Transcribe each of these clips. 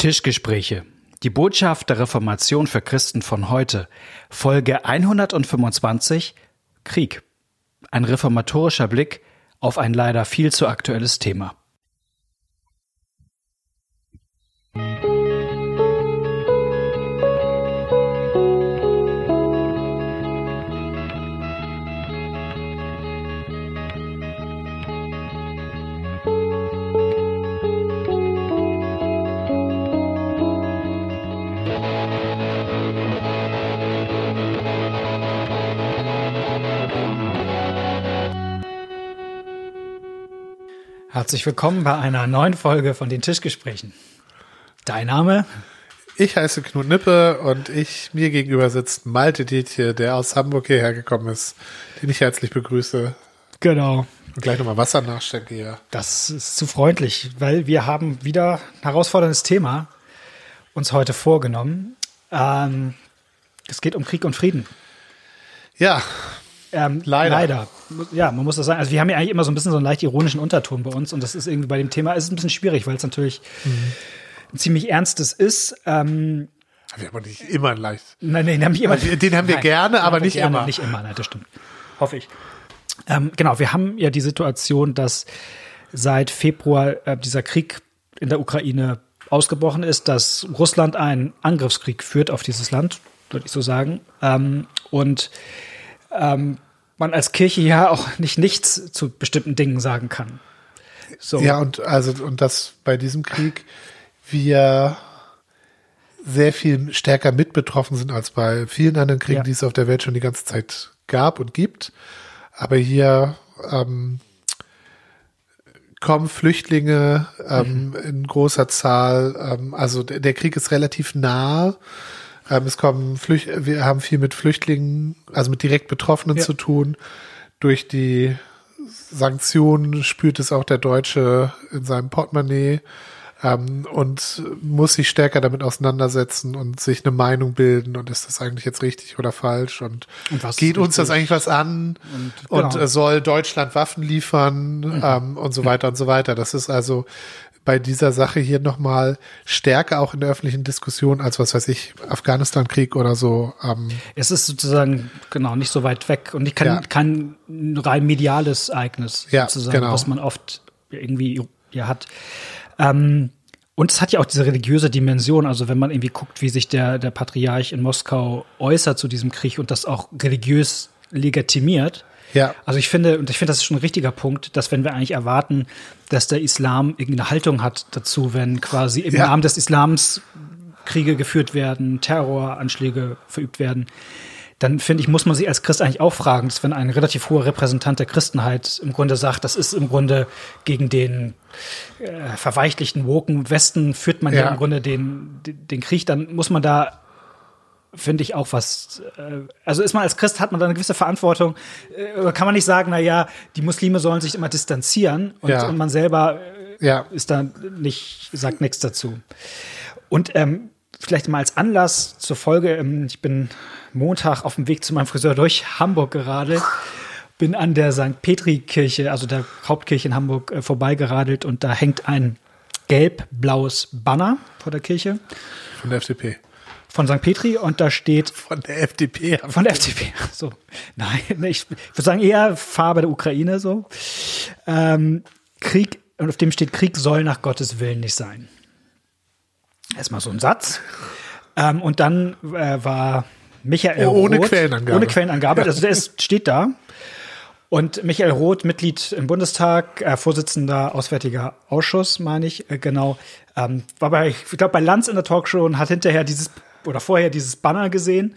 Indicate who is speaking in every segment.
Speaker 1: Tischgespräche. Die Botschaft der Reformation für Christen von heute. Folge 125 Krieg. Ein reformatorischer Blick auf ein leider viel zu aktuelles Thema. Herzlich willkommen bei einer neuen Folge von den Tischgesprächen. Dein Name?
Speaker 2: Ich heiße Knut Nippe und ich mir gegenüber sitzt Malte Dietje, der aus Hamburg hierher gekommen ist, den ich herzlich begrüße.
Speaker 1: Genau.
Speaker 2: Und gleich nochmal Wasser nachschenke hier.
Speaker 1: Das ist zu freundlich, weil wir haben wieder ein herausforderndes Thema uns heute vorgenommen. Ähm, es geht um Krieg und Frieden.
Speaker 2: Ja,
Speaker 1: ähm, leider. leider. Ja, man muss das sagen. Also wir haben ja eigentlich immer so ein bisschen so einen leicht ironischen Unterton bei uns und das ist irgendwie bei dem Thema ist ein bisschen schwierig, weil es natürlich mhm. ein ziemlich ernstes ist. Ähm,
Speaker 2: wir haben nicht immer ein leicht.
Speaker 1: Nein, nein, den haben wir immer.
Speaker 2: Also, den haben wir nein, gerne, aber nicht gerne, immer.
Speaker 1: Nicht immer, nein, das stimmt. Hoffe ich. Ähm, genau, wir haben ja die Situation, dass seit Februar äh, dieser Krieg in der Ukraine ausgebrochen ist, dass Russland einen Angriffskrieg führt auf dieses Land, würde ich so sagen. Ähm, und ähm, man als Kirche ja auch nicht nichts zu bestimmten Dingen sagen kann.
Speaker 2: So. Ja, und also, und dass bei diesem Krieg wir sehr viel stärker mit betroffen sind als bei vielen anderen Kriegen, ja. die es auf der Welt schon die ganze Zeit gab und gibt. Aber hier ähm, kommen Flüchtlinge ähm, mhm. in großer Zahl. Ähm, also der, der Krieg ist relativ nah. Ähm, es kommen Flücht wir haben viel mit Flüchtlingen, also mit direkt Betroffenen ja. zu tun. Durch die Sanktionen spürt es auch der Deutsche in seinem Portemonnaie ähm, und muss sich stärker damit auseinandersetzen und sich eine Meinung bilden und ist das eigentlich jetzt richtig oder falsch und, und geht uns das eigentlich was an und, genau. und äh, soll Deutschland Waffen liefern mhm. ähm, und so weiter und so weiter. Das ist also bei dieser Sache hier nochmal stärker auch in der öffentlichen Diskussion als was weiß ich, Afghanistan-Krieg oder so. Ähm.
Speaker 1: Es ist sozusagen, genau, nicht so weit weg und ich kann ja. kein rein mediales Ereignis ja, sozusagen, genau. was man oft irgendwie ja hat. Ähm, und es hat ja auch diese religiöse Dimension. Also wenn man irgendwie guckt, wie sich der, der Patriarch in Moskau äußert zu diesem Krieg und das auch religiös legitimiert,
Speaker 2: ja.
Speaker 1: Also ich finde, und ich finde, das ist schon ein richtiger Punkt, dass wenn wir eigentlich erwarten, dass der Islam irgendeine Haltung hat dazu, wenn quasi im ja. Namen des Islams Kriege geführt werden, Terroranschläge verübt werden, dann finde ich, muss man sich als Christ eigentlich auch fragen, dass wenn ein relativ hoher Repräsentant der Christenheit im Grunde sagt, das ist im Grunde gegen den äh, verweichlichten, woken Westen führt man ja. ja im Grunde den, den, den Krieg, dann muss man da finde ich auch was. Äh, also ist man als Christ hat man da eine gewisse Verantwortung. Äh, kann man nicht sagen, na ja, die Muslime sollen sich immer distanzieren und, ja. und man selber äh, ja. ist da nicht sagt nichts dazu. Und ähm, vielleicht mal als Anlass zur Folge. Ähm, ich bin Montag auf dem Weg zu meinem Friseur durch Hamburg gerade. Bin an der St. Petri-Kirche, also der Hauptkirche in Hamburg, äh, vorbeigeradelt und da hängt ein gelb-blaues Banner vor der Kirche.
Speaker 2: Von der FDP
Speaker 1: von St. Petri und da steht.
Speaker 2: Von der FDP.
Speaker 1: Von der FDP. So. Nein, ich würde sagen eher Farbe der Ukraine so. Ähm, Krieg, und auf dem steht, Krieg soll nach Gottes Willen nicht sein. Erstmal so ein Satz. Ähm, und dann äh, war Michael
Speaker 2: oh, ohne Roth, Quellenangabe.
Speaker 1: Ohne Quellenangabe. Also der ist, steht da. Und Michael Roth, Mitglied im Bundestag, äh, Vorsitzender Auswärtiger Ausschuss, meine ich, äh, genau, ähm, war bei, ich glaube, bei Lanz in der Talkshow und hat hinterher dieses oder vorher dieses Banner gesehen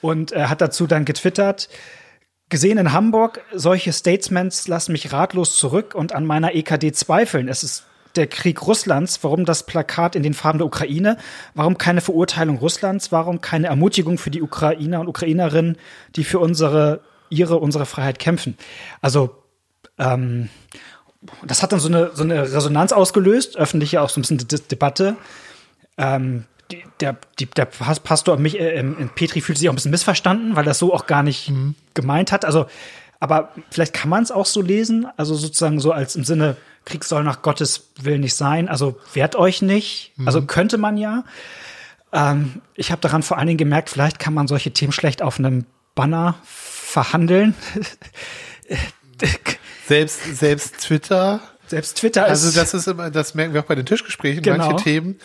Speaker 1: und äh, hat dazu dann getwittert, gesehen in Hamburg, solche Statements lassen mich ratlos zurück und an meiner EKD zweifeln. Es ist der Krieg Russlands, warum das Plakat in den Farben der Ukraine, warum keine Verurteilung Russlands, warum keine Ermutigung für die Ukrainer und Ukrainerinnen, die für unsere, ihre, unsere Freiheit kämpfen. Also, ähm, das hat dann so eine, so eine Resonanz ausgelöst, öffentliche auch so ein bisschen De Debatte. Ähm, der, die, der Pastor mich, äh, Petri fühlt sich auch ein bisschen missverstanden, weil das so auch gar nicht mhm. gemeint hat. Also, aber vielleicht kann man es auch so lesen, also sozusagen so als im Sinne Krieg soll nach Gottes Willen nicht sein. Also wehrt euch nicht.
Speaker 2: Mhm.
Speaker 1: Also könnte man ja. Ähm, ich habe daran vor allen Dingen gemerkt, vielleicht kann man solche Themen schlecht auf einem Banner verhandeln.
Speaker 2: Selbst, selbst Twitter.
Speaker 1: Selbst Twitter ist.
Speaker 2: Also das ist immer, das merken wir auch bei den Tischgesprächen.
Speaker 1: Genau.
Speaker 2: Manche Themen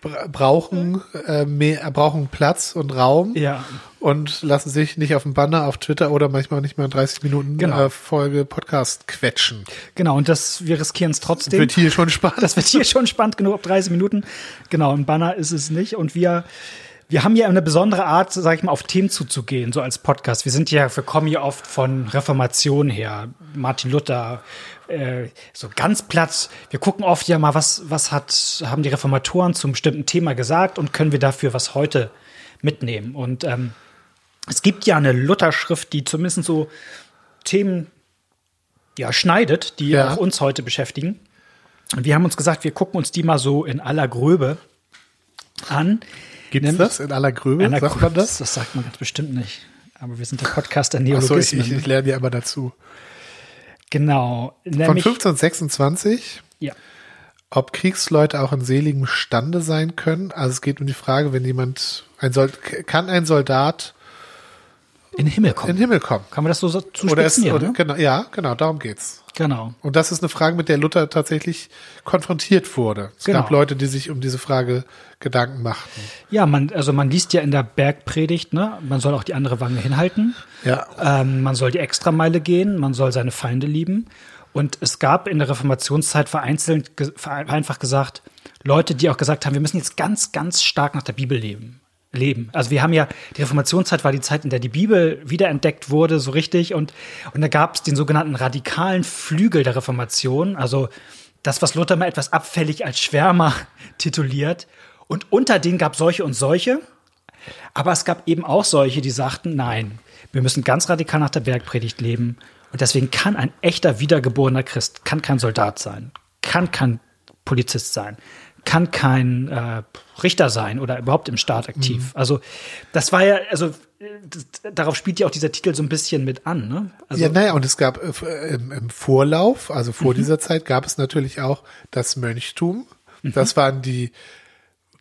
Speaker 2: brauchen äh, mehr, brauchen Platz und Raum
Speaker 1: ja.
Speaker 2: und lassen sich nicht auf dem Banner auf Twitter oder manchmal nicht mal in 30 Minuten
Speaker 1: Genau.
Speaker 2: äh, Folge Podcast quetschen.
Speaker 1: Genau, und das, wir riskieren es trotzdem.
Speaker 2: Wird hier schon spannend.
Speaker 1: Das wird hier schon spannend genug ab 30 Minuten. Genau, ein Banner ist es nicht. Und wir, wir haben ja eine besondere Art, sag ich mal, auf Themen zuzugehen, so als Podcast. Wir sind ja, wir kommen ja oft von Reformation her, Martin Luther, äh, so ganz platt. Wir gucken oft ja mal, was, was hat, haben die Reformatoren zum bestimmten Thema gesagt und können wir dafür was heute mitnehmen. Und ähm, es gibt ja eine Lutherschrift, die zumindest so Themen ja, schneidet, die
Speaker 2: Ja.
Speaker 1: auch uns heute beschäftigen. Und wir haben uns gesagt, wir gucken uns die mal so in aller Gröbe an.
Speaker 2: Gibt's
Speaker 1: Nämlich-
Speaker 2: das in aller Gröbe? Sagt man das?
Speaker 1: Das sagt man ganz bestimmt nicht. Aber wir sind der Podcast der
Speaker 2: Achso, ich,
Speaker 1: Neologismen.
Speaker 2: ich, ich lerne ja immer dazu.
Speaker 1: genau.
Speaker 2: Von
Speaker 1: Nämlich,
Speaker 2: 1526,
Speaker 1: ja.
Speaker 2: ob Kriegsleute auch in seligem Stande sein können. Also es geht um die Frage, wenn jemand, ein Sol kann ein Soldat
Speaker 1: in den Himmel
Speaker 2: in
Speaker 1: kommen.
Speaker 2: den Himmel kommen?
Speaker 1: Kann man das so so
Speaker 2: Oder ist,
Speaker 1: zuspitzen?
Speaker 2: oder,
Speaker 1: ne?
Speaker 2: genau, ja, genau, darum geht's.
Speaker 1: Genau.
Speaker 2: Und das ist eine Frage, mit der Luther tatsächlich konfrontiert wurde. Es
Speaker 1: Genau.
Speaker 2: gab Leute, die sich um diese Frage Gedanken machten.
Speaker 1: Ja, man, also man liest ja in der Bergpredigt, ne, man soll auch die andere Wange hinhalten.
Speaker 2: Ja.
Speaker 1: Ähm, man soll die Extrameile gehen, man soll seine Feinde lieben. Und es gab in der Reformationszeit vereinzelt, vereinfacht gesagt, Leute, die auch gesagt haben, wir müssen jetzt ganz, ganz stark nach der Bibel leben. Leben. Also wir haben ja, die Reformationszeit war die Zeit, in der die Bibel wiederentdeckt wurde, so richtig. Und, und da gab es den sogenannten radikalen Flügel der Reformation. Also das, was Luther mal etwas abfällig als Schwärmer tituliert. Und unter denen gab solche und solche. Aber es gab eben auch solche, die sagten, nein, wir müssen ganz radikal nach der Bergpredigt leben. Und deswegen kann ein echter wiedergeborener Christ, kann kein Soldat sein, kann kein Polizist sein, kann kein äh, Richter sein oder überhaupt im Staat aktiv. Also das war ja, also äh, das, darauf spielt ja auch dieser Titel so ein bisschen mit an. Ne? Also,
Speaker 2: ja, naja, und es gab äh, im, im Vorlauf, also vor dieser Zeit, gab es natürlich auch das Mönchtum. Das waren die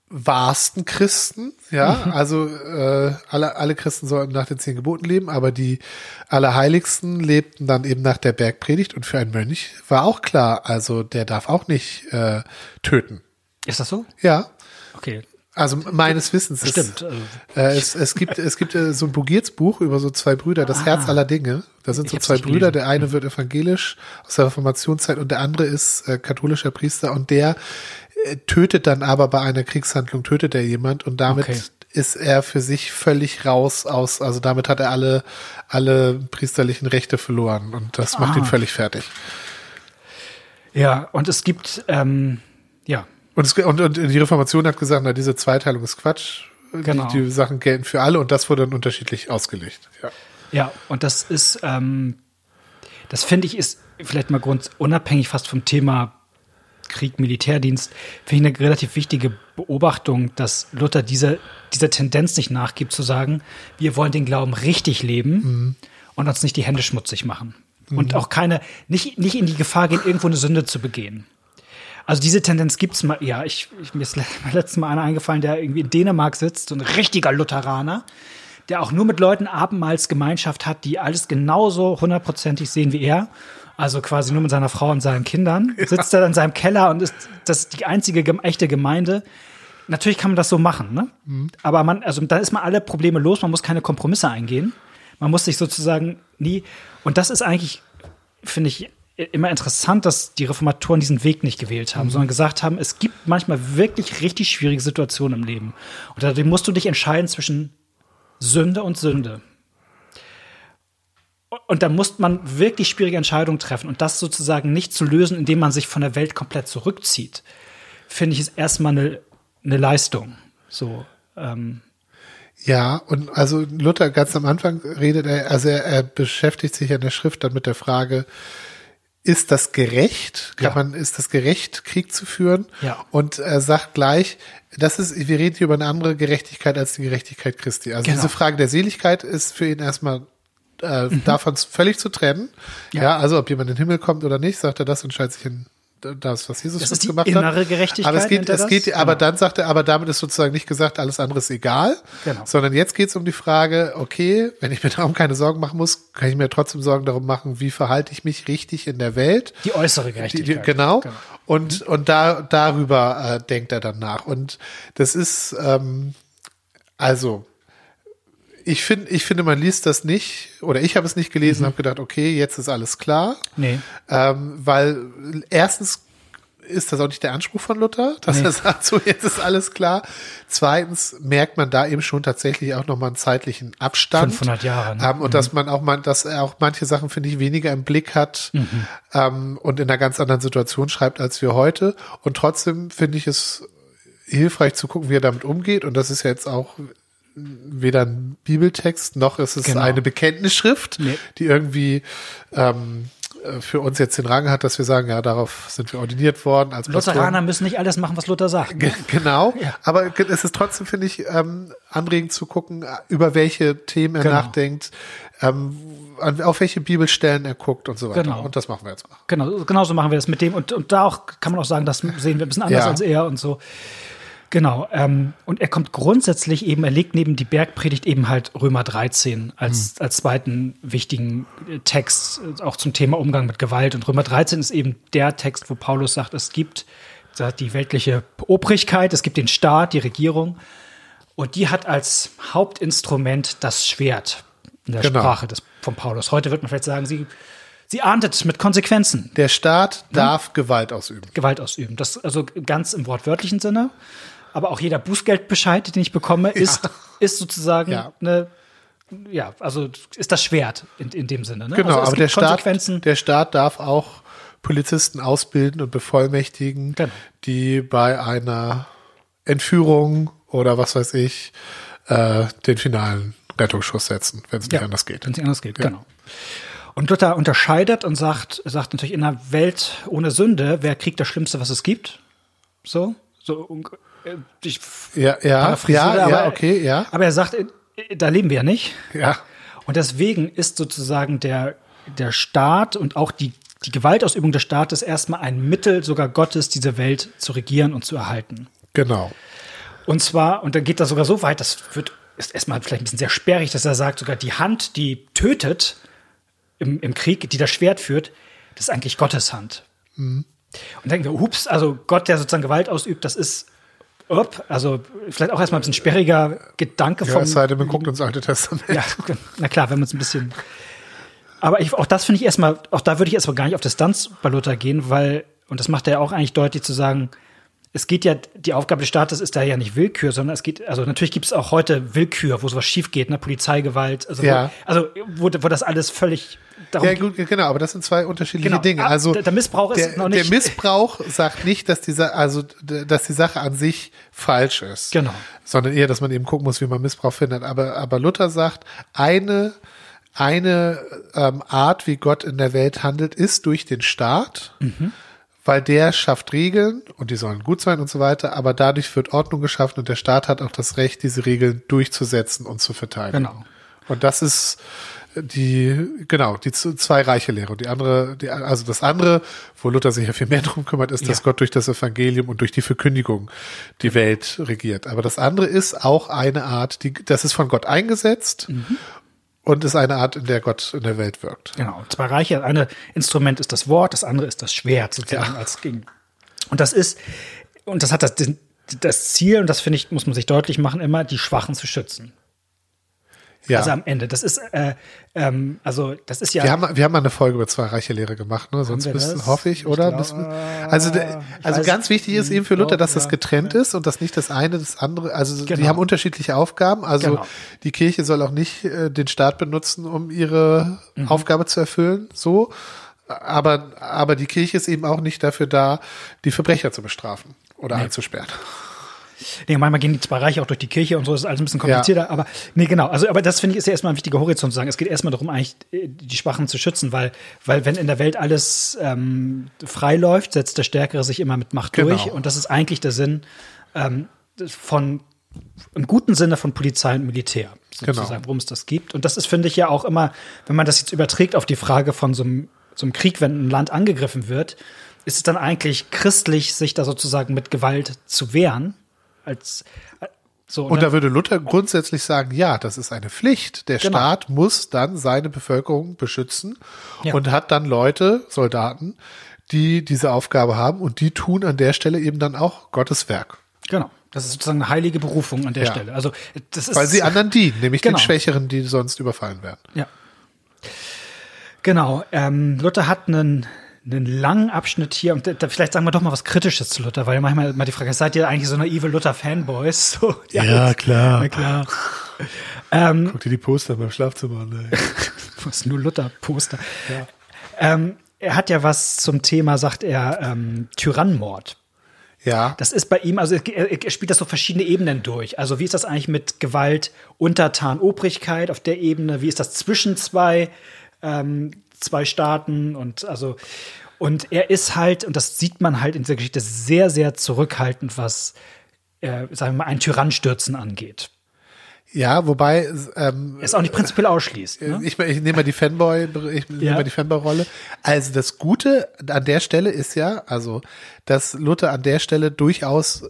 Speaker 2: wahrsten Christen, ja, also äh, alle, alle Christen sollten nach den zehn Geboten leben, aber die Allerheiligsten lebten dann eben nach der Bergpredigt und für einen Mönch war auch klar, also der darf auch nicht äh, töten.
Speaker 1: Ist das so?
Speaker 2: Ja,
Speaker 1: Okay.
Speaker 2: also meines Wissens ist,
Speaker 1: Stimmt. Also,
Speaker 2: Äh, es, es gibt, es gibt äh, so ein Bugiertsbuch über so zwei Brüder, das Herz aller Dinge. Da sind so zwei Brüder, der eine wird evangelisch aus der Reformationszeit und der andere ist äh, katholischer Priester und der äh, tötet dann aber bei einer Kriegshandlung, tötet er jemand und damit
Speaker 1: Okay.
Speaker 2: ist er für sich völlig raus aus, also damit hat er alle, alle priesterlichen Rechte verloren und das macht
Speaker 1: Ah.
Speaker 2: ihn völlig fertig.
Speaker 1: ja, und es gibt, ähm,
Speaker 2: Und, es, und, und die Reformation hat gesagt, na, diese Zweiteilung ist Quatsch.
Speaker 1: Genau.
Speaker 2: Die, die Sachen gelten für alle und das wurde dann unterschiedlich ausgelegt. Ja.
Speaker 1: Ja, und das ist, ähm, das finde ich ist vielleicht mal grund unabhängig fast vom Thema Krieg, Militärdienst, finde ich eine relativ wichtige Beobachtung, dass Luther dieser, dieser Tendenz nicht nachgibt, zu sagen, wir wollen den Glauben richtig leben und uns nicht die Hände schmutzig machen. Und auch keine, nicht, nicht in die Gefahr gehen, irgendwo eine Sünde zu begehen. Also diese Tendenz gibt's mal, ja, ich, ich mir ist le- letztes Mal einer eingefallen, der irgendwie in Dänemark sitzt, so ein richtiger Lutheraner, der auch nur mit Leuten Abendmahlsgemeinschaft hat, die alles genauso hundertprozentig sehen wie er. Also quasi nur mit seiner Frau und seinen Kindern. Sitzt er in seinem Keller und ist das ist die einzige echte Gemeinde. Natürlich kann man das so machen, ne? Aber man, also da ist man alle Probleme los, man muss keine Kompromisse eingehen. Man muss sich sozusagen nie, und das ist eigentlich, finde ich, immer interessant, dass die Reformatoren diesen Weg nicht gewählt haben, sondern gesagt haben, es gibt manchmal wirklich richtig schwierige Situationen im Leben. Und da musst du dich entscheiden zwischen Sünde und Sünde. Und da muss man wirklich schwierige Entscheidungen treffen. Und das sozusagen nicht zu lösen, indem man sich von der Welt komplett zurückzieht, finde ich, ist erstmal eine, eine Leistung. So, ähm,
Speaker 2: Ja, und also Luther ganz am Anfang redet er, also er, er beschäftigt sich in der Schrift dann mit der Frage, ist das gerecht? Kann
Speaker 1: Ja.
Speaker 2: man, ist das gerecht, Krieg zu führen?
Speaker 1: Ja.
Speaker 2: Und er sagt gleich, das ist, wir reden hier über eine andere Gerechtigkeit als die Gerechtigkeit Christi. Also
Speaker 1: Genau.
Speaker 2: diese Frage der Seligkeit ist für ihn erstmal äh, davon völlig zu trennen. Ja.
Speaker 1: Mhm. Ja.
Speaker 2: also ob jemand in den Himmel kommt oder nicht, sagt er, das entscheidet sich in das, was Jesus
Speaker 1: Das ist die
Speaker 2: gemacht
Speaker 1: innere
Speaker 2: hat.
Speaker 1: Gerechtigkeit,
Speaker 2: Aber es geht, es geht, aber
Speaker 1: Genau.
Speaker 2: dann sagt er, aber damit ist sozusagen nicht gesagt, alles andere ist egal,
Speaker 1: Genau.
Speaker 2: sondern jetzt geht es um die Frage, okay, wenn ich mir darum keine Sorgen machen muss, kann ich mir trotzdem Sorgen darum machen, wie verhalte ich mich richtig in der Welt.
Speaker 1: Die äußere
Speaker 2: Die,
Speaker 1: Gerechtigkeit.
Speaker 2: die, genau.
Speaker 1: Genau.
Speaker 2: Und, und da, darüber äh, denkt er dann nach. Und das ist, ähm, also, ich finde, ich finde, man liest das nicht, oder ich habe es nicht gelesen, habe gedacht, okay, jetzt ist alles klar.
Speaker 1: Nee.
Speaker 2: Ähm, weil erstens ist das auch nicht der Anspruch von Luther, dass er sagt, so jetzt ist alles klar. Zweitens merkt man da eben schon tatsächlich auch nochmal einen zeitlichen Abstand.
Speaker 1: 500 Jahre, ne?
Speaker 2: Ähm, und dass man auch man, dass er auch manche Sachen, finde ich, weniger im Blick hat ähm, und in einer ganz anderen Situation schreibt als wir heute. Und trotzdem finde ich es hilfreich zu gucken, wie er damit umgeht. Und das ist ja jetzt auch weder ein Bibeltext noch ist es
Speaker 1: Genau.
Speaker 2: eine Bekenntnisschrift,
Speaker 1: Nee.
Speaker 2: die irgendwie ähm, äh, für uns jetzt den Rang hat, dass wir sagen, ja, darauf sind wir ordiniert worden als Pastoren.
Speaker 1: Lutheraner müssen nicht alles machen, was Luther sagt.
Speaker 2: Ge- Genau, aber ge- es ist trotzdem, finde ich, ähm, anregend zu gucken, äh, über welche Themen er
Speaker 1: Genau.
Speaker 2: nachdenkt, ähm, auf welche Bibelstellen er guckt und so weiter.
Speaker 1: Genau.
Speaker 2: Und das machen wir jetzt mal.
Speaker 1: Genau, genauso machen wir das mit dem. Und, und da auch kann man auch sagen, das sehen wir ein bisschen anders
Speaker 2: Ja.
Speaker 1: als er und so. Genau. Ähm, und er kommt grundsätzlich eben, er legt neben die Bergpredigt eben halt Römer 13 als,
Speaker 2: Mhm.
Speaker 1: als zweiten wichtigen äh, Text, äh, auch zum Thema Umgang mit Gewalt. Und Römer 13 ist eben der Text, wo Paulus sagt, es gibt die weltliche Obrigkeit, es gibt den Staat, die Regierung. Und die hat als Hauptinstrument das Schwert in der
Speaker 2: Genau.
Speaker 1: Sprache des, von Paulus. Heute wird man vielleicht sagen, sie, sie ahndet mit Konsequenzen.
Speaker 2: Der Staat
Speaker 1: Mhm.
Speaker 2: darf Gewalt ausüben.
Speaker 1: Gewalt ausüben. Das also ganz im wortwörtlichen Sinne. Aber auch jeder Bußgeldbescheid, den ich bekomme, ist, ist sozusagen
Speaker 2: Ja.
Speaker 1: eine, ja, also ist das Schwert in, in dem Sinne. Ne?
Speaker 2: Genau,
Speaker 1: also
Speaker 2: aber der Staat, der Staat darf auch Polizisten ausbilden und bevollmächtigen,
Speaker 1: Genau.
Speaker 2: die bei einer Entführung oder was weiß ich äh, den finalen Rettungsschuss setzen, wenn es nicht anders geht.
Speaker 1: Wenn es nicht anders geht, genau. Und Luther unterscheidet und sagt, sagt natürlich in einer Welt ohne Sünde wäre Krieg das Schlimmste, was es gibt. So, so ich
Speaker 2: Ja, ja, ja, ja,
Speaker 1: aber-
Speaker 2: okay, ja,
Speaker 1: Aber er sagt, äh, da leben wir ja nicht.
Speaker 2: ja.
Speaker 1: Und deswegen ist sozusagen der, der Staat und auch die, die Gewaltausübung des Staates erstmal ein Mittel sogar Gottes, diese Welt zu regieren und zu erhalten.
Speaker 2: Genau.
Speaker 1: Und zwar, und dann geht das sogar so weit, das wird, ist erstmal vielleicht ein bisschen sehr sperrig, dass er sagt, sogar die Hand, die tötet im, im Krieg, die das Schwert führt, das ist eigentlich Gottes Hand.
Speaker 2: Mhm.
Speaker 1: Und dann denken wir, ups, also Gott, der sozusagen Gewalt ausübt, das ist, up, also vielleicht auch erstmal ein bisschen sperriger Gedanke
Speaker 2: Ja,
Speaker 1: vom,
Speaker 2: es sei denn, man guckt ins Alte Testament.
Speaker 1: ja, na klar, wenn man es ein bisschen. Aber ich, auch das finde ich erstmal, auch da würde ich erstmal gar nicht auf Distanz bei Luther gehen, weil, und das macht er ja auch eigentlich deutlich zu sagen, es geht ja, die Aufgabe des Staates ist da ja nicht Willkür, sondern es geht, also natürlich gibt es auch heute Willkür, wo sowas schief geht, ne, Polizeigewalt, also,
Speaker 2: Ja.
Speaker 1: wo, also wo, wo das alles völlig darum
Speaker 2: Ja, gut, genau, aber das sind zwei unterschiedliche
Speaker 1: Genau.
Speaker 2: Dinge.
Speaker 1: Ah,
Speaker 2: Also
Speaker 1: der- der Missbrauch ist
Speaker 2: der,
Speaker 1: noch
Speaker 2: Der
Speaker 1: nicht-
Speaker 2: Missbrauch sagt nicht, dass diese, also dass die Sache an sich falsch ist.
Speaker 1: Genau.
Speaker 2: Sondern eher, dass man eben gucken muss, wie man Missbrauch findet. Aber, aber Luther sagt, eine, eine ähm, Art, wie Gott in der Welt handelt, ist durch den Staat.
Speaker 1: Mhm.
Speaker 2: Weil der schafft Regeln und die sollen gut sein und so weiter, aber dadurch wird Ordnung geschaffen und der Staat hat auch das Recht, diese Regeln durchzusetzen und zu verteidigen.
Speaker 1: Genau.
Speaker 2: Und das ist die, genau, die zwei reiche Lehre. Und die andere, die, also das andere, wo Luther sich ja viel mehr drum kümmert, ist, dass
Speaker 1: Ja.
Speaker 2: Gott durch das Evangelium und durch die Verkündigung die Welt regiert. Aber das andere ist auch eine Art, die, das ist von Gott eingesetzt und ist eine Art, in der Gott in der Welt wirkt.
Speaker 1: Genau, zwei Reiche. Das eine Instrument ist das Wort, das andere ist das Schwert sozusagen
Speaker 2: Ja.
Speaker 1: als Gegen. Und das ist, und das hat das, das Ziel, und das finde ich, muss man sich deutlich machen, immer die Schwachen zu schützen.
Speaker 2: Ja.
Speaker 1: Also am Ende. Das ist, äh, ähm, also das ist ja.
Speaker 2: wir haben, wir haben mal eine Folge über zwei reiche Lehre gemacht, ne? Sonst müssen, hoffe ich,
Speaker 1: Ich
Speaker 2: oder?
Speaker 1: glaub,
Speaker 2: Müssen wir- also, der- also
Speaker 1: weiß
Speaker 2: ganz wichtig ist eben für Luther, dass das
Speaker 1: ja,
Speaker 2: getrennt ist und dass nicht das eine das andere, also die
Speaker 1: Genau.
Speaker 2: haben unterschiedliche Aufgaben. Also
Speaker 1: Genau.
Speaker 2: die Kirche soll auch nicht äh, den Staat benutzen, um ihre
Speaker 1: Mhm.
Speaker 2: Aufgabe zu erfüllen, so. Aber, aber die Kirche ist eben auch nicht dafür da, die Verbrecher zu bestrafen oder einzusperren.
Speaker 1: Nee, manchmal gehen die zwei Reiche auch durch die Kirche und so, das ist alles ein bisschen komplizierter, aber nee, genau. Also, aber das finde ich ist ja erstmal ein wichtiger Horizont zu sagen. Es geht erstmal darum, eigentlich äh, die Schwachen zu schützen, weil, weil wenn in der Welt alles ähm, frei läuft, setzt der Stärkere sich immer mit Macht
Speaker 2: Genau.
Speaker 1: durch. Und das ist eigentlich der Sinn ähm, von im guten Sinne von Polizei und Militär, sozusagen,
Speaker 2: Genau.
Speaker 1: worum es das gibt. Und das ist, finde ich, ja auch immer, wenn man das jetzt überträgt auf die Frage von so einem, so einem Krieg, wenn ein Land angegriffen wird, ist es dann eigentlich christlich, sich da sozusagen mit Gewalt zu wehren? Als, äh, so,
Speaker 2: Und da würde Luther grundsätzlich sagen, ja, das ist eine Pflicht. Der
Speaker 1: Genau.
Speaker 2: Staat muss dann seine Bevölkerung beschützen
Speaker 1: Ja.
Speaker 2: und hat dann Leute, Soldaten, die diese Aufgabe haben und die tun an der Stelle eben dann auch Gottes Werk.
Speaker 1: Genau. Das ist sozusagen eine heilige Berufung an der
Speaker 2: Ja.
Speaker 1: Stelle. Also das ist
Speaker 2: Weil sie anderen dienen, nämlich
Speaker 1: Genau.
Speaker 2: den Schwächeren, die sonst überfallen werden.
Speaker 1: Ja. Genau. Ähm, Luther hat einen, einen langen Abschnitt hier und da, vielleicht sagen wir doch mal was Kritisches zu Luther, weil manchmal mal die Frage ist, seid ihr eigentlich so naive Luther-Fanboys? So,
Speaker 2: Ja, klar.
Speaker 1: Na klar.
Speaker 2: Guck dir die Poster beim Schlafzimmer an.
Speaker 1: Was nur Luther-Poster. Ähm, er hat ja was zum Thema, sagt er, ähm, Tyrannenmord.
Speaker 2: Ja,
Speaker 1: Das ist bei ihm, also er, er spielt das so verschiedene Ebenen durch. Also wie ist das eigentlich mit Gewalt, Untertan, Obrigkeit auf der Ebene? Wie ist das zwischen zwei, ähm, zwei Staaten? Und also und er ist halt, und das sieht man halt in dieser Geschichte, sehr, sehr zurückhaltend, was, äh, sagen wir mal, ein Tyrannstürzen angeht.
Speaker 2: ja, wobei ähm,
Speaker 1: Er ist auch nicht prinzipiell ausschließt. Ne?
Speaker 2: ich, ich nehme mal die Fanboy, ich nehme
Speaker 1: Ja.
Speaker 2: mal die Fanboy-Rolle. Also das Gute an der Stelle ist ja, also, dass Luther an der Stelle durchaus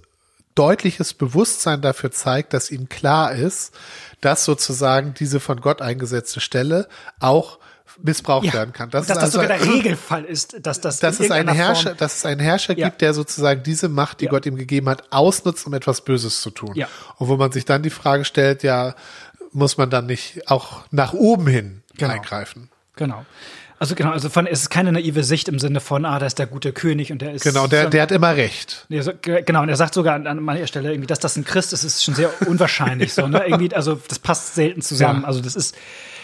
Speaker 2: deutliches Bewusstsein dafür zeigt, dass ihm klar ist, dass sozusagen diese von Gott eingesetzte Stelle auch missbraucht werden kann.
Speaker 1: Das dass das
Speaker 2: also-
Speaker 1: sogar der Regelfall ist, dass das
Speaker 2: dass es einen Herrscher,
Speaker 1: Form-
Speaker 2: dass es einen Herrscher
Speaker 1: Ja.
Speaker 2: gibt, der sozusagen diese Macht, die
Speaker 1: Ja.
Speaker 2: Gott ihm gegeben hat, ausnutzt, um etwas Böses zu tun.
Speaker 1: Ja.
Speaker 2: Und wo man sich dann die Frage stellt, ja, muss man dann nicht auch nach oben hin
Speaker 1: Genau.
Speaker 2: eingreifen?
Speaker 1: Genau. Also genau, also von, es ist keine naive Sicht im Sinne von, ah, da ist der gute König und der ist.
Speaker 2: Genau, der, der hat immer recht.
Speaker 1: Nee, so, ge- genau, und er sagt sogar an, an mancher Stelle irgendwie, dass das ein Christ ist, ist schon sehr unwahrscheinlich so, ne? Irgendwie, also das passt selten zusammen.
Speaker 2: Ja.
Speaker 1: Also das ist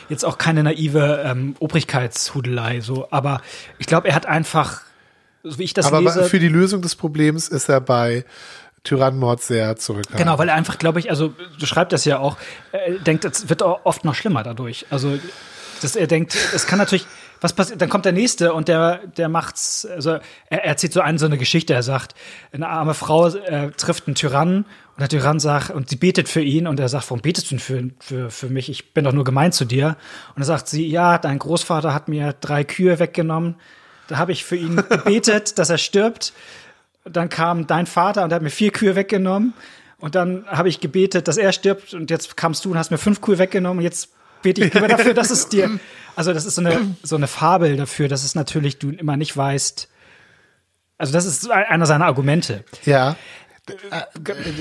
Speaker 1: jetzt auch keine naive ähm, Obrigkeitshudelei, so, aber ich glaube, er hat einfach, so wie ich das
Speaker 2: Aber
Speaker 1: lese.
Speaker 2: für die Lösung des Problems ist er bei Tyrannenmord sehr zurückhaltend.
Speaker 1: Genau, weil er einfach, glaube ich, also du schreibst das ja auch, er denkt, es wird oft noch schlimmer dadurch. Also dass er denkt, es kann natürlich, was passiert, dann kommt der nächste und der, der macht's, also er er erzählt so eine so eine Geschichte, er sagt, eine arme Frau äh, trifft einen Tyrannen und der Tyrann sagt, und sie betet für ihn und er sagt, warum betest du denn für, für, für mich? Ich bin doch nur gemein zu dir. Und dann sagt sie, ja, dein Großvater hat mir drei Kühe weggenommen. Da habe ich für ihn gebetet, dass er stirbt. Dann kam dein Vater und hat mir vier Kühe weggenommen. Und dann habe ich gebetet, dass er stirbt. Und jetzt kamst du und hast mir fünf Kühe weggenommen. Und jetzt bete ich lieber dafür, dass es dir. Also, das ist so eine, so eine Fabel dafür, dass es natürlich du immer nicht weißt. Also, das ist einer seiner Argumente.
Speaker 2: Ja. Äh,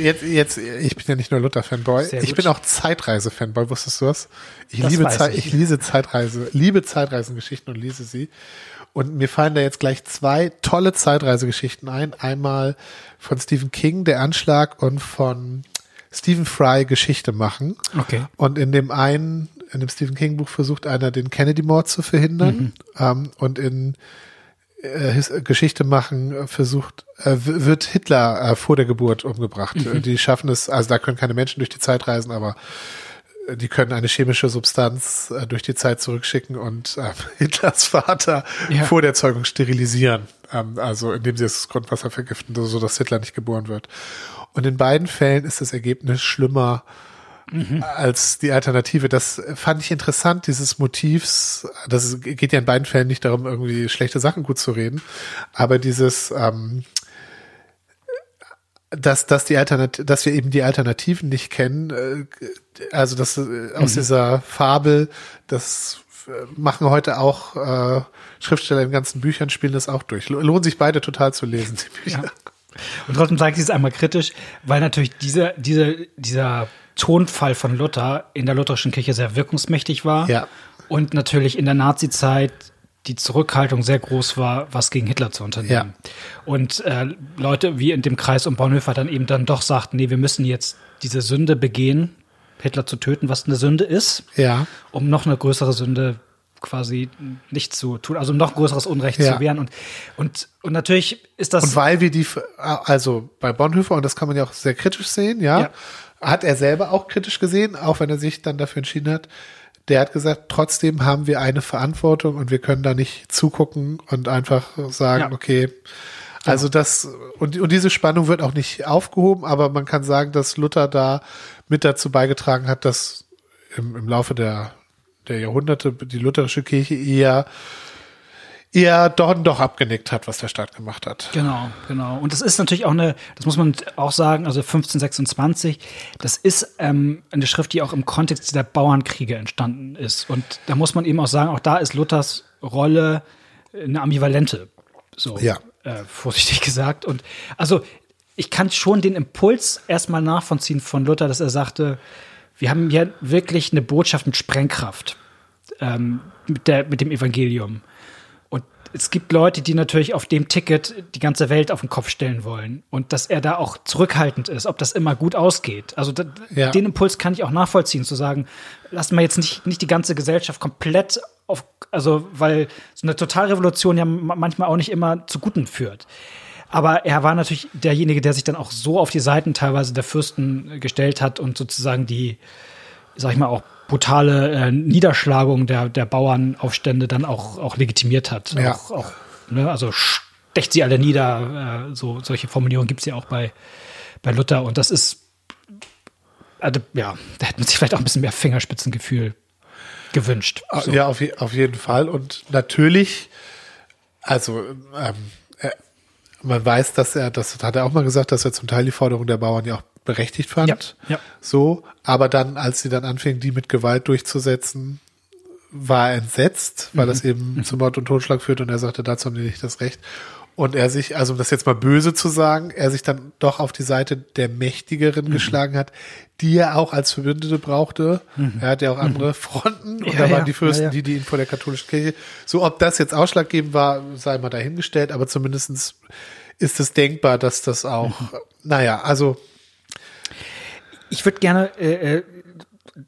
Speaker 2: Jetzt, jetzt, ich bin ja nicht nur Luther-Fanboy, ich bin auch Zeitreise-Fanboy, wusstest du das? Ich
Speaker 1: Das
Speaker 2: liebe Zeit,
Speaker 1: ich.
Speaker 2: ich lese Zeitreise, liebe Zeitreisengeschichten und lese sie. Und mir fallen da jetzt gleich zwei tolle Zeitreisegeschichten ein. Einmal von Stephen King, Der Anschlag, und von Stephen Fry Geschichte machen.
Speaker 1: Okay.
Speaker 2: Und in dem einen, in dem Stephen King Buch versucht einer den Kennedy-Mord zu verhindern. Ähm, und in äh, äh, Geschichte machen äh, versucht, wird Hitler vor der Geburt umgebracht. Äh, Die schaffen es, also da können keine Menschen durch die Zeit reisen, aber die können eine chemische Substanz durch die Zeit zurückschicken und Hitlers Vater
Speaker 1: Ja.
Speaker 2: vor der Zeugung sterilisieren. Ähm, also indem sie das Grundwasser vergiften, so dass Hitler nicht geboren wird. Und in beiden Fällen ist das Ergebnis schlimmer als die Alternative. Das fand ich interessant, dieses Motivs. Das geht ja in beiden Fällen nicht darum, irgendwie schlechte Sachen gut zu reden, aber dieses, ähm, dass, dass die Alternat dass wir eben die Alternativen nicht kennen, äh, also das äh, aus dieser Fabel, das äh, machen heute auch äh, Schriftsteller in ganzen Büchern, spielen das auch durch. Lo- Lohnt sich beide total zu lesen, die Bücher.
Speaker 1: Ja. Und trotzdem sage ich es einmal kritisch, weil natürlich dieser, dieser, dieser Tonfall von Luther in der lutherischen Kirche sehr wirkungsmächtig war.
Speaker 2: Ja.
Speaker 1: Und natürlich in der Nazi-Zeit die Zurückhaltung sehr groß war, was gegen Hitler zu unternehmen. Und äh, Leute wie in dem Kreis um Bonhoeffer dann eben dann doch sagten, nee, wir müssen jetzt diese Sünde begehen, Hitler zu töten, was eine Sünde ist,
Speaker 2: Ja.
Speaker 1: um noch eine größere Sünde quasi nicht zu tun, also um noch größeres Unrecht
Speaker 2: Ja.
Speaker 1: zu wehren. Und, und, und natürlich ist das.
Speaker 2: Und weil wir die, also bei Bonhoeffer, und das kann man ja auch sehr kritisch sehen, ja,
Speaker 1: Ja.
Speaker 2: Hat er selber auch kritisch gesehen, auch wenn er sich dann dafür entschieden hat. Der hat gesagt, trotzdem haben wir eine Verantwortung und wir können da nicht zugucken und einfach sagen,
Speaker 1: Ja.
Speaker 2: okay, also das, und, und diese Spannung wird auch nicht aufgehoben, aber man kann sagen, dass Luther da mit dazu beigetragen hat, dass im, im Laufe der, der Jahrhunderte die lutherische Kirche eher eher doch, doch abgenickt hat, was der Staat gemacht hat.
Speaker 1: Genau, genau. Und das ist natürlich auch eine, das muss man auch sagen, also 1526, das ist ähm, eine Schrift, die auch im Kontext der Bauernkriege entstanden ist. Und da muss man eben auch sagen, auch da ist Luthers Rolle eine ambivalente. So,
Speaker 2: Ja.
Speaker 1: äh, vorsichtig gesagt. Und also ich kann schon den Impuls erstmal nachvollziehen von Luther, dass er sagte, wir haben hier wirklich eine Botschaft mit Sprengkraft ähm, mit, der, mit dem Evangelium. Es gibt Leute, die natürlich auf dem Ticket die ganze Welt auf den Kopf stellen wollen. Und dass er da auch zurückhaltend ist, ob das immer gut ausgeht. Also
Speaker 2: Ja.
Speaker 1: den Impuls kann ich auch nachvollziehen, zu sagen, lassen wir jetzt nicht, nicht die ganze Gesellschaft komplett auf, also weil so eine Totalrevolution ja ma- manchmal auch nicht immer zu Guten führt. Aber er war natürlich derjenige, der sich dann auch so auf die Seiten teilweise der Fürsten gestellt hat und sozusagen die, sag ich mal, auch brutale äh, Niederschlagung der, der Bauernaufstände dann auch, auch legitimiert hat.
Speaker 2: Ja.
Speaker 1: Auch, auch, ne, also stecht sie alle nieder. Äh, so, solche Formulierungen gibt es ja auch bei, bei Luther. Und das ist, also, ja, da hätte man sich vielleicht auch ein bisschen mehr Fingerspitzengefühl gewünscht.
Speaker 2: Ah,
Speaker 1: So.
Speaker 2: Ja, auf, je- auf jeden Fall. Und natürlich, also ähm, er, man weiß, dass er, das hat er auch mal gesagt, dass er zum Teil die Forderung der Bauern ja auch berechtigt fand.
Speaker 1: Ja, ja.
Speaker 2: So, aber dann, als sie dann anfingen, die mit Gewalt durchzusetzen, war er entsetzt, weil das eben zu Mord und Totschlag führt und er sagte, dazu haben die nicht das Recht. Und er sich, also um das jetzt mal böse zu sagen, er sich dann doch auf die Seite der Mächtigeren geschlagen hat, die er auch als Verbündete brauchte. Er hat ja auch andere Fronten und
Speaker 1: Ja,
Speaker 2: da waren
Speaker 1: ja,
Speaker 2: die Fürsten,
Speaker 1: ja, ja.
Speaker 2: die, die ihn vor der katholischen Kirche. So, ob das jetzt ausschlaggebend war, sei mal dahingestellt, aber zumindestens ist es denkbar, dass das auch, naja, also
Speaker 1: Ich würde gerne äh, äh,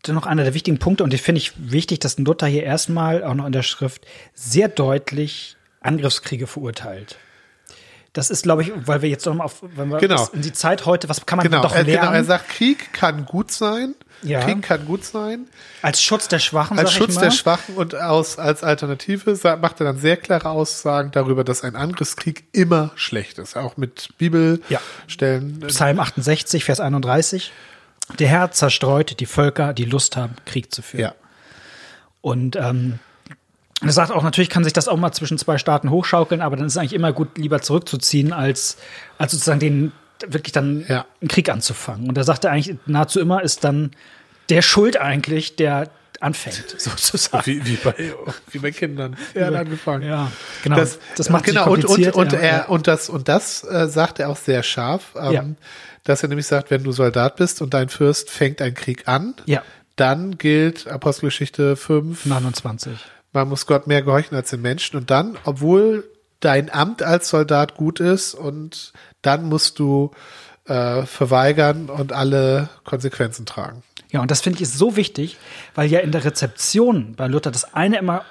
Speaker 1: noch einer der wichtigen Punkte, und die finde ich wichtig, dass Luther hier erstmal auch noch in der Schrift sehr deutlich Angriffskriege verurteilt. Das ist, glaube ich, weil wir jetzt noch mal auf, wenn wir
Speaker 2: Genau.
Speaker 1: in die Zeit heute, was kann man
Speaker 2: Genau,
Speaker 1: doch
Speaker 2: er,
Speaker 1: lernen?
Speaker 2: genau, er sagt, Krieg kann gut sein.
Speaker 1: Ja.
Speaker 2: Krieg kann gut sein.
Speaker 1: als Schutz der Schwachen,
Speaker 2: Als Schutz
Speaker 1: ich
Speaker 2: der Schwachen und aus, als Alternative macht er dann sehr klare Aussagen darüber, dass ein Angriffskrieg immer schlecht ist. Auch mit
Speaker 1: Ja.
Speaker 2: Bibelstellen.
Speaker 1: Psalm 68, Vers 31. Der Herr zerstreut die Völker, die Lust haben, Krieg zu führen.
Speaker 2: Ja.
Speaker 1: Und ähm, er sagt auch, natürlich kann sich das auch mal zwischen zwei Staaten hochschaukeln, aber dann ist es eigentlich immer gut, lieber zurückzuziehen, als, als sozusagen den wirklich dann
Speaker 2: Ja.
Speaker 1: einen Krieg anzufangen. Und er sagte eigentlich, nahezu immer ist dann der Schuld eigentlich, der anfängt, sozusagen.
Speaker 2: Wie, wie, bei, wie bei Kindern. Er hat angefangen.
Speaker 1: Ja, genau.
Speaker 2: Das,
Speaker 1: Das macht sich
Speaker 2: genau, und, und, und,
Speaker 1: ja,
Speaker 2: er,
Speaker 1: ja.
Speaker 2: und das, und das äh, sagt er auch sehr scharf, ähm,
Speaker 1: Ja.
Speaker 2: Dass er nämlich sagt, wenn du Soldat bist und dein Fürst fängt einen Krieg an,
Speaker 1: Ja.
Speaker 2: dann gilt Apostelgeschichte 5,
Speaker 1: 29.
Speaker 2: man muss Gott mehr gehorchen als den Menschen. Und dann, obwohl dein Amt als Soldat gut ist, und dann musst du äh, verweigern und alle Konsequenzen tragen.
Speaker 1: Ja, und das finde ich ist so wichtig, weil ja in der Rezeption bei Luther das eine immer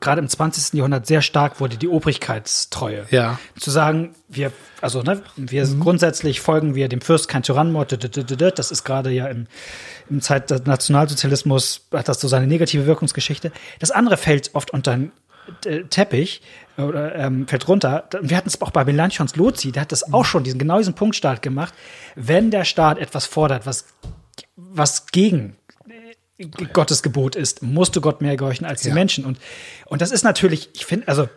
Speaker 1: gerade im 20. Jahrhundert sehr stark wurde, die Obrigkeitstreue.
Speaker 2: Ja.
Speaker 1: Zu sagen, wir, also, ne, wir grundsätzlich folgen wir dem Fürst kein Tyrannenmord, d- d- d- d- das ist gerade ja im, im Zeit des Nationalsozialismus, hat das so seine negative Wirkungsgeschichte. Das andere fällt oft unter den äh, Teppich oder ähm, fällt runter. Wir hatten es auch bei Melanchthons Lozi, der hat das auch schon, diesen genau diesen Punkt stark gemacht. Wenn der Staat etwas fordert, was, was gegen Gottes Gebot ist, musst du Gott mehr gehorchen als die
Speaker 2: Ja.
Speaker 1: Menschen. Und, und das ist natürlich, ich finde, also,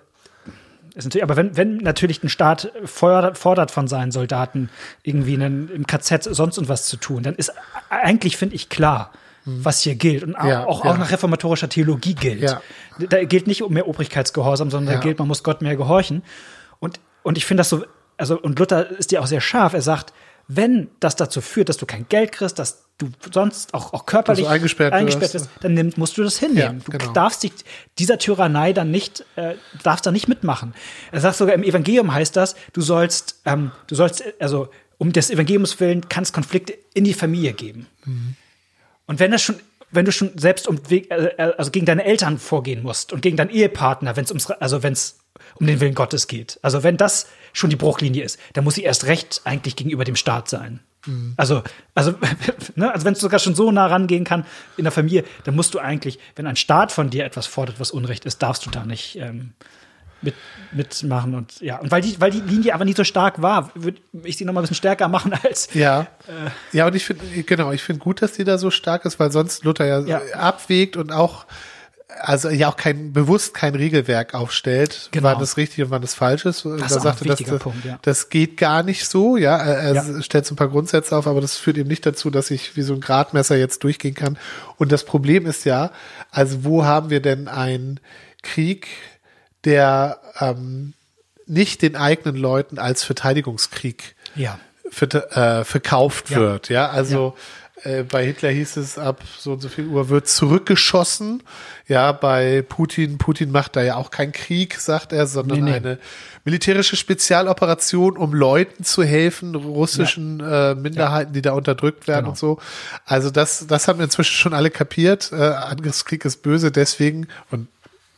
Speaker 1: ist natürlich, aber wenn, wenn natürlich ein Staat fordert, fordert von seinen Soldaten irgendwie einen, im KZ sonst irgendwas zu tun, dann ist eigentlich, finde ich, klar, was hier gilt und auch,
Speaker 2: Ja,
Speaker 1: auch,
Speaker 2: ja.
Speaker 1: auch nach reformatorischer Theologie gilt.
Speaker 2: Ja.
Speaker 1: Da gilt nicht um mehr Obrigkeitsgehorsam, sondern da gilt, man muss Gott mehr gehorchen. Und, und ich finde das so, also, und Luther ist ja auch sehr scharf. Er sagt, wenn das dazu führt, dass du kein Geld kriegst, dass du sonst auch, auch körperlich
Speaker 2: du eingesperrt wirst.
Speaker 1: bist, dann nimm, musst du das hinnehmen.
Speaker 2: Ja,
Speaker 1: du
Speaker 2: genau.
Speaker 1: darfst dich dieser Tyrannei dann nicht, äh, darfst da nicht mitmachen. Er sagt sogar im Evangelium heißt das, du sollst, ähm, du sollst, also um des Evangeliums willen kann es Konflikte in die Familie geben. Und wenn das schon, wenn du schon selbst um äh, äh, also gegen deine Eltern vorgehen musst und gegen deinen Ehepartner, wenn es ums, also wenn es um den Willen Gottes geht, also wenn das schon die Bruchlinie ist, dann muss sie erst recht eigentlich gegenüber dem Staat sein. Also, also, ne, also wenn es sogar schon so nah rangehen kann in der Familie, dann musst du eigentlich, wenn ein Staat von dir etwas fordert, was Unrecht ist, darfst du da nicht ähm, mit, mitmachen und ja. Und weil die, weil die Linie aber nicht so stark war, würde ich sie noch mal ein bisschen stärker machen als
Speaker 2: Ja.
Speaker 1: Äh.
Speaker 2: ja, und ich finde, genau, ich finde gut, dass die da so stark ist, weil sonst Luther ja,
Speaker 1: Ja.
Speaker 2: abwägt und auch also ja auch kein bewusst kein Regelwerk aufstellt,
Speaker 1: Genau.
Speaker 2: wann das richtig und wann das falsch ist.
Speaker 1: Das
Speaker 2: da
Speaker 1: ist auch ein
Speaker 2: sagte, das,
Speaker 1: wichtiger
Speaker 2: das,
Speaker 1: Punkt, ja.
Speaker 2: das geht gar nicht so, ja. Er,
Speaker 1: Ja.
Speaker 2: stellt so ein paar Grundsätze auf, aber das führt eben nicht dazu, dass ich wie so ein Gradmesser jetzt durchgehen kann. Und das Problem ist ja, also wo haben wir denn einen Krieg, der ähm, nicht den eigenen Leuten als Verteidigungskrieg
Speaker 1: Ja.
Speaker 2: ver äh, verkauft
Speaker 1: Ja.
Speaker 2: wird. Ja, also äh, bei Hitler hieß es, ab so und so viel Uhr wird zurückgeschossen. Ja, bei Putin, Putin macht da ja auch keinen Krieg, sagt er, sondern
Speaker 1: Nee, nee.
Speaker 2: eine militärische Spezialoperation, um Leuten zu helfen, russischen äh, Minderheiten, die da unterdrückt werden
Speaker 1: Genau.
Speaker 2: und so. Also das, das haben inzwischen schon alle kapiert. Äh, Angriffskrieg ist böse, deswegen und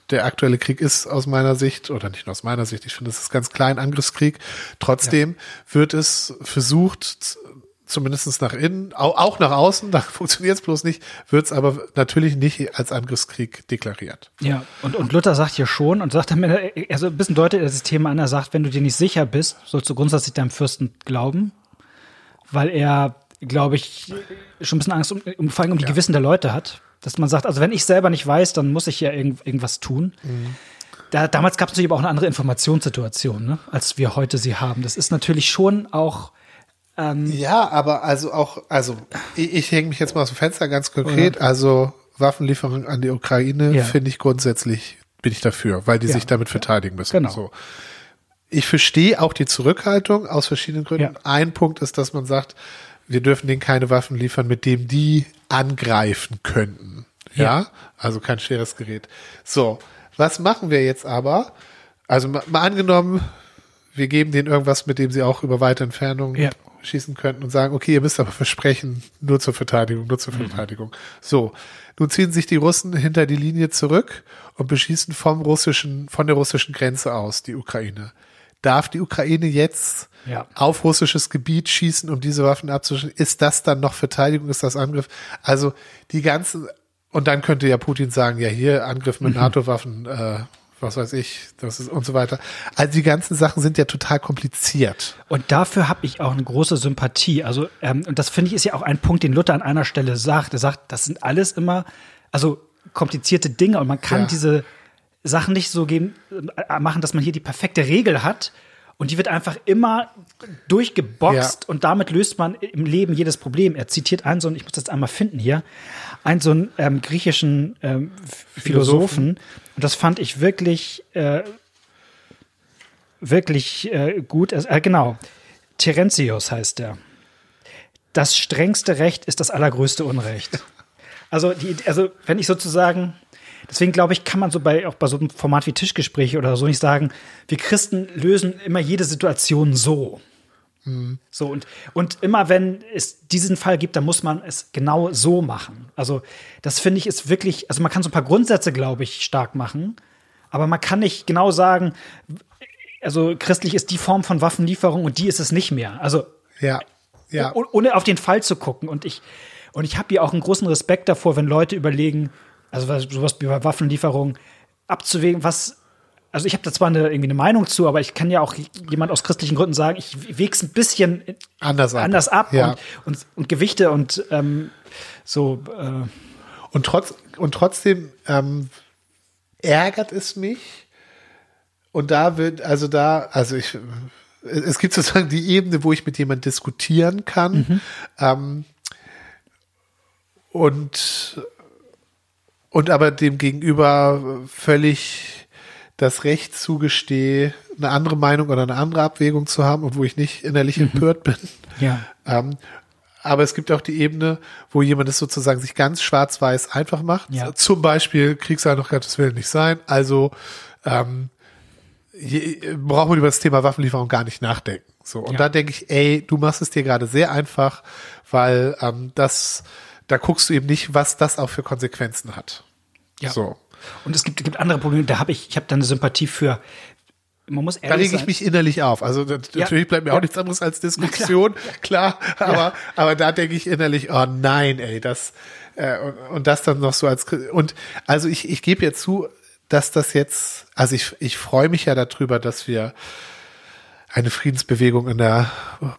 Speaker 2: der aktuelle Krieg ist aus meiner Sicht, oder nicht nur aus meiner Sicht, ich finde, es ist ganz klein Angriffskrieg. Trotzdem wird es versucht, zumindest nach innen, au- auch nach außen, da funktioniert es bloß nicht, wird es aber natürlich nicht als Angriffskrieg deklariert.
Speaker 1: Ja, und, und Luther sagt hier schon und sagt damit, also ein bisschen deutet er das Thema an, er sagt, wenn du dir nicht sicher bist, sollst du grundsätzlich deinem Fürsten glauben, weil er, glaube ich, schon ein bisschen Angst um, um vor allem um die Gewissen der Leute hat. Dass man sagt, also wenn ich selber nicht weiß, dann muss ich ja irgend, irgendwas tun. Da, damals gab es natürlich aber auch eine andere Informationssituation, ne, als wir heute sie haben. Das ist natürlich schon auch
Speaker 2: Ja, aber also auch, also ich, ich hänge mich jetzt mal aus dem Fenster ganz konkret. Also Waffenlieferung an die Ukraine
Speaker 1: Ja.
Speaker 2: finde ich grundsätzlich, bin ich dafür, weil die
Speaker 1: Ja.
Speaker 2: sich damit verteidigen müssen.
Speaker 1: Genau.
Speaker 2: So. Ich verstehe auch die Zurückhaltung aus verschiedenen Gründen.
Speaker 1: Ja.
Speaker 2: Ein Punkt ist, dass man sagt, wir dürfen denen keine Waffen liefern, mit dem die angreifen könnten. Ja,
Speaker 1: Ja.
Speaker 2: also kein schweres Gerät. So, was machen wir jetzt aber? Also mal, mal angenommen, wir geben denen irgendwas, mit dem sie auch über weite Entfernungen
Speaker 1: Ja.
Speaker 2: schießen könnten und sagen, okay, ihr müsst aber versprechen, nur zur Verteidigung, nur
Speaker 1: Mhm.
Speaker 2: zur Verteidigung. So, nun ziehen sich die Russen hinter die Linie zurück und beschießen vom russischen, von der russischen Grenze aus die Ukraine. Darf die Ukraine jetzt
Speaker 1: Ja.
Speaker 2: auf russisches Gebiet schießen, um diese Waffen abzuschießen? Ist das dann noch Verteidigung? Ist das Angriff? Also die ganzen, und dann könnte ja Putin sagen, ja hier Angriff mit NATO-Waffen, äh, was weiß ich, das ist und so weiter. Also die ganzen Sachen sind ja total kompliziert.
Speaker 1: Und dafür habe ich auch eine große Sympathie. Also, ähm, und das finde ich ist ja auch ein Punkt, den Luther an einer Stelle sagt. Er sagt, das sind alles immer, also komplizierte Dinge und man kann
Speaker 2: Ja.
Speaker 1: diese Sachen nicht so geben, äh, machen, dass man hier die perfekte Regel hat. Und die wird einfach immer durchgeboxt
Speaker 2: Ja.
Speaker 1: und damit löst man im Leben jedes Problem. Er zitiert einen so einen, ich muss das einmal finden hier, einen so einen ähm, griechischen ähm, Philosophen. Und das fand ich wirklich äh, wirklich äh, gut. Äh, genau. Terentius heißt der. Das strengste Recht ist das allergrößte Unrecht. Also, die, also wenn ich sozusagen, deswegen glaube ich, kann man so bei auch bei so einem Format wie Tischgespräche oder so nicht sagen, wir Christen lösen immer jede Situation so. So und, und immer wenn es diesen Fall gibt, dann muss man es genau so machen. Also das finde ich ist wirklich, also man kann so ein paar Grundsätze, glaube ich, stark machen, aber man kann nicht genau sagen, also christlich ist die Form von Waffenlieferung und die ist es nicht mehr. Also
Speaker 2: Ja, ja.
Speaker 1: oh- ohne auf den Fall zu gucken. Und ich, und ich habe hier auch einen großen Respekt davor, wenn Leute überlegen, also was- sowas wie bei Waffenlieferung, abzuwägen, was. Also ich habe da zwar eine, irgendwie eine Meinung zu, aber ich kann ja auch jemand aus christlichen Gründen sagen, ich wege es ein bisschen
Speaker 2: Anders ab.
Speaker 1: anders ab
Speaker 2: Ja.
Speaker 1: und, und, und Gewichte und ähm, so. Äh,
Speaker 2: Und, trotz, und trotzdem ähm, ärgert es mich. Und da wird, also da, also ich, es gibt sozusagen die Ebene, wo ich mit jemand diskutieren kann. Ähm, und, und aber dem Gegenüber völlig das Recht zugestehe, eine andere Meinung oder eine andere Abwägung zu haben und wo ich nicht innerlich empört bin.
Speaker 1: ja.
Speaker 2: Ähm, aber es gibt auch die Ebene, wo jemand es sozusagen sich ganz schwarz-weiß einfach macht.
Speaker 1: Ja.
Speaker 2: Zum Beispiel, Krieg soll doch Gottes Willen nicht sein. Also ähm, je, braucht man über das Thema Waffenlieferung gar nicht nachdenken. So, und
Speaker 1: Ja.
Speaker 2: da denke ich, ey, du machst es dir gerade sehr einfach, weil ähm, das, da guckst du eben nicht, was das auch für Konsequenzen hat.
Speaker 1: Ja.
Speaker 2: So.
Speaker 1: Und es gibt, gibt andere Probleme, da habe ich, ich habe da eine Sympathie für. Man muss
Speaker 2: Da
Speaker 1: ehrlich
Speaker 2: rege ich
Speaker 1: sein.
Speaker 2: mich innerlich auf. Also
Speaker 1: Ja.
Speaker 2: natürlich bleibt mir
Speaker 1: Ja.
Speaker 2: auch nichts anderes als Diskussion, klar. Aber, aber da denke ich innerlich, oh nein, ey, das äh, und, und das dann noch so als und also ich, ich gebe ja zu, dass das jetzt, also ich, ich freue mich ja darüber, dass wir eine Friedensbewegung in der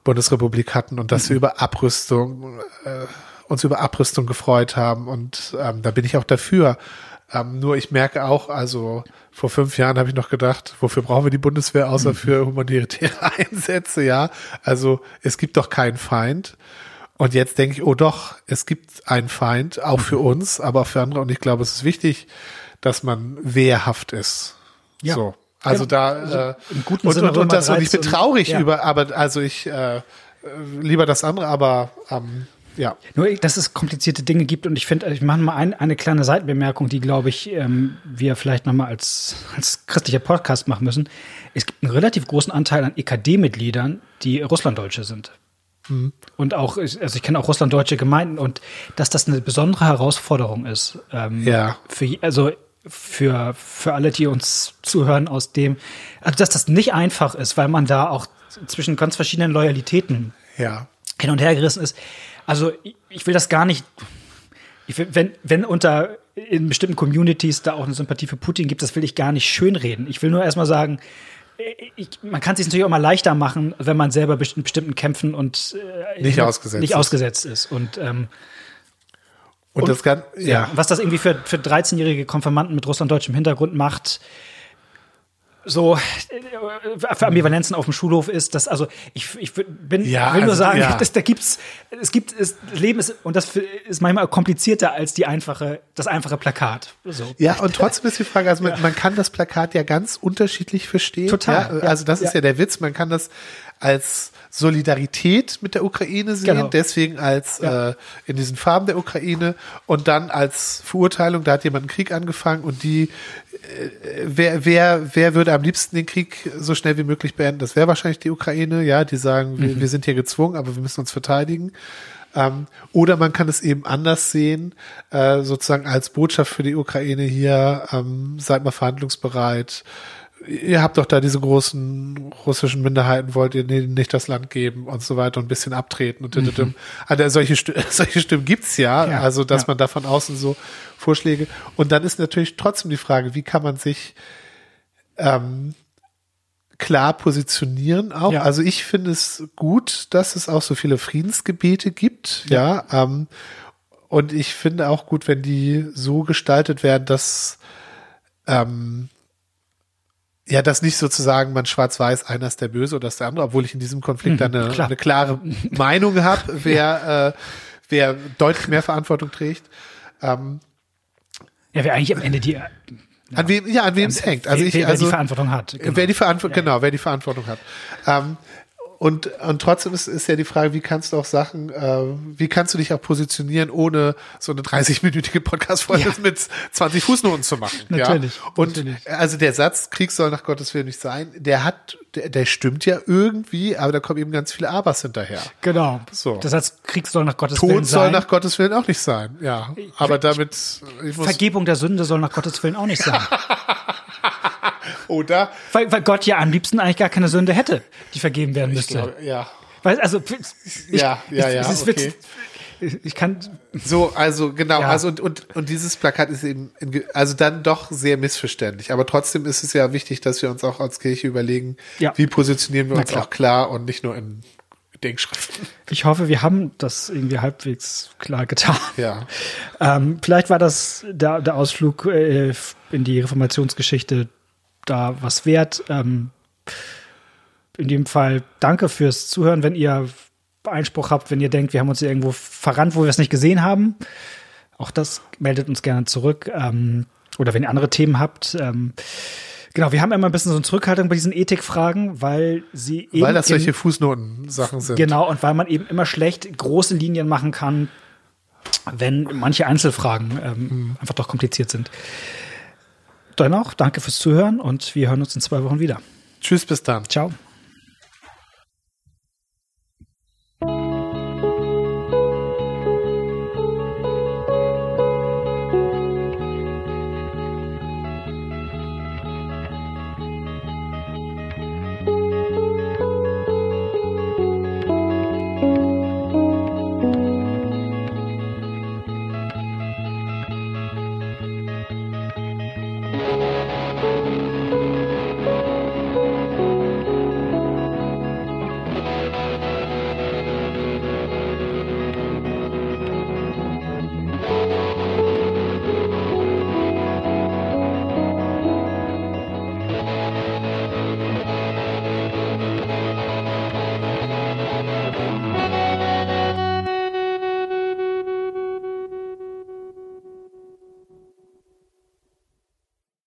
Speaker 2: Bundesrepublik hatten und dass wir über Abrüstung äh, uns über Abrüstung gefreut haben und ähm, da bin ich auch dafür. Ähm, nur ich merke auch, also vor fünf Jahren habe ich noch gedacht, wofür brauchen wir die Bundeswehr außer mhm. für humanitäre Einsätze, ja? Also es gibt doch keinen Feind. Und jetzt denke ich, oh doch, es gibt einen Feind, auch für uns, aber auch für andere. Und ich glaube, es ist wichtig, dass man wehrhaft ist. Ja. So. Also ja, da also äh, im guten und, Sinne und, und, das, und ich bin traurig und, ja. über, aber also ich äh, lieber das andere, aber ähm, ja.
Speaker 1: Nur, dass es komplizierte Dinge gibt und ich finde, ich mache mal ein, eine kleine Seitenbemerkung, die, glaube ich, ähm, wir vielleicht nochmal als, als christlicher Podcast machen müssen. Es gibt einen relativ großen Anteil an EKD-Mitgliedern, die Russlanddeutsche sind. Mhm. Und auch, also ich kenne auch russlanddeutsche Gemeinden und dass das eine besondere Herausforderung ist. Ähm, ja. Für, also für, für alle, die uns zuhören aus dem, also dass das nicht einfach ist, weil man da auch zwischen ganz verschiedenen Loyalitäten ja. hin und her gerissen ist. Also ich will das gar nicht. Ich wenn, wenn unter in bestimmten Communities da auch eine Sympathie für Putin gibt, das will ich gar nicht schönreden. Ich will nur erstmal sagen, ich, man kann es sich natürlich auch mal leichter machen, wenn man selber in bestimmten Kämpfen und
Speaker 2: äh, nicht, ausgesetzt,
Speaker 1: nicht ist. ausgesetzt ist. Und, ähm,
Speaker 2: und, und das kann, ja. ja.
Speaker 1: Was das irgendwie für, für 13-jährige Konfirmanden mit russlanddeutschem Hintergrund macht, so äh, für Ambivalenzen auf dem Schulhof ist, dass also ich, ich bin ja, will nur also, sagen, ja. dass da gibt's es gibt es Leben ist und das ist manchmal komplizierter als die einfache das einfache Plakat. So.
Speaker 2: Ja und trotzdem ist die Frage, also man, man kann das Plakat ja ganz unterschiedlich verstehen.
Speaker 1: Total.
Speaker 2: Ja? Also das ist ja der Witz, man kann das als Solidarität mit der Ukraine sehen, genau. deswegen als ja. äh, in diesen Farben der Ukraine und dann als Verurteilung, da hat jemand einen Krieg angefangen und die, äh, wer, wer, wer würde am liebsten den Krieg so schnell wie möglich beenden? Das wäre wahrscheinlich die Ukraine, ja, die sagen, mhm. wir, wir sind hier gezwungen, aber wir müssen uns verteidigen. Ähm, oder man kann es eben anders sehen, äh, sozusagen als Botschaft für die Ukraine hier, ähm, seid mal verhandlungsbereit, ihr habt doch da diese großen russischen Minderheiten, wollt ihr denen nicht das Land geben und so weiter und ein bisschen abtreten und mhm. also solche, solche Stimmen gibt's ja, ja also dass ja. man da von außen so Vorschläge und dann ist natürlich trotzdem die Frage, wie kann man sich ähm, klar positionieren auch. Ja. Also ich finde es gut, dass es auch so viele Friedensgebete gibt, ja. ja ähm, und ich finde auch gut, wenn die so gestaltet werden, dass ähm, ja, dass nicht sozusagen man schwarz-weiß, einer ist der Böse oder ist der andere, obwohl ich in diesem Konflikt mhm, eine, klar. eine klare Meinung habe, wer, äh, wer deutlich mehr Verantwortung trägt. Ähm,
Speaker 1: ja, wer eigentlich am Ende die
Speaker 2: an wem, ja, an wem es hängt. Also ich,
Speaker 1: wer,
Speaker 2: also,
Speaker 1: die Verantwortung hat.
Speaker 2: Genau. Wer die Verantwortung, ja. genau, wer die Verantwortung hat. Ähm, und, und trotzdem ist, ist ja die Frage, wie kannst du auch Sachen, äh, wie kannst du dich auch positionieren, ohne so eine 30-minütige Podcast-Folge ja. mit 20 Fußnoten zu machen.
Speaker 1: Natürlich.
Speaker 2: Ja? Und
Speaker 1: natürlich.
Speaker 2: also der Satz, Krieg soll nach Gottes Willen nicht sein, der hat, der, der stimmt ja irgendwie, aber da kommen eben ganz viele Abers hinterher.
Speaker 1: Genau. So. Das heißt, Krieg soll nach Gottes Tod Willen sein.
Speaker 2: Tod soll nach Gottes Willen auch nicht sein, ja. Aber damit.
Speaker 1: Ich muss Vergebung der Sünde soll nach Gottes Willen auch nicht sein.
Speaker 2: Oder?
Speaker 1: Weil, weil Gott ja am liebsten eigentlich gar keine Sünde hätte, die vergeben werden müsste.
Speaker 2: Glaub, ja.
Speaker 1: Weil, also,
Speaker 2: ich, ja, ja, ja. Ich, okay.
Speaker 1: ich kann.
Speaker 2: So, also, genau, ja. also, und, und, und dieses Plakat ist eben, in, also dann doch sehr missverständlich. Aber trotzdem ist es ja wichtig, dass wir uns auch als Kirche überlegen, ja. wie positionieren wir uns klar. auch klar und nicht nur in Denkschriften.
Speaker 1: Ich hoffe, wir haben das irgendwie halbwegs klar getan.
Speaker 2: Ja.
Speaker 1: Ähm, vielleicht war das der, der Ausflug äh, in die Reformationsgeschichte da was wert. Ähm, in dem Fall danke fürs Zuhören, wenn ihr Einspruch habt, wenn ihr denkt, wir haben uns irgendwo verrannt, wo wir es nicht gesehen haben. Auch das meldet uns gerne zurück. Ähm, oder wenn ihr andere Themen habt. Ähm, genau, wir haben immer ein bisschen so eine Zurückhaltung bei diesen Ethikfragen, weil sie
Speaker 2: eben. Weil das solche Fußnoten-Sachen sind.
Speaker 1: Genau, und weil man eben immer schlecht große Linien machen kann, wenn manche Einzelfragen ähm, hm. einfach doch kompliziert sind. Dennoch, danke fürs Zuhören und wir hören uns in zwei Wochen wieder.
Speaker 2: Tschüss, bis dann.
Speaker 1: Ciao.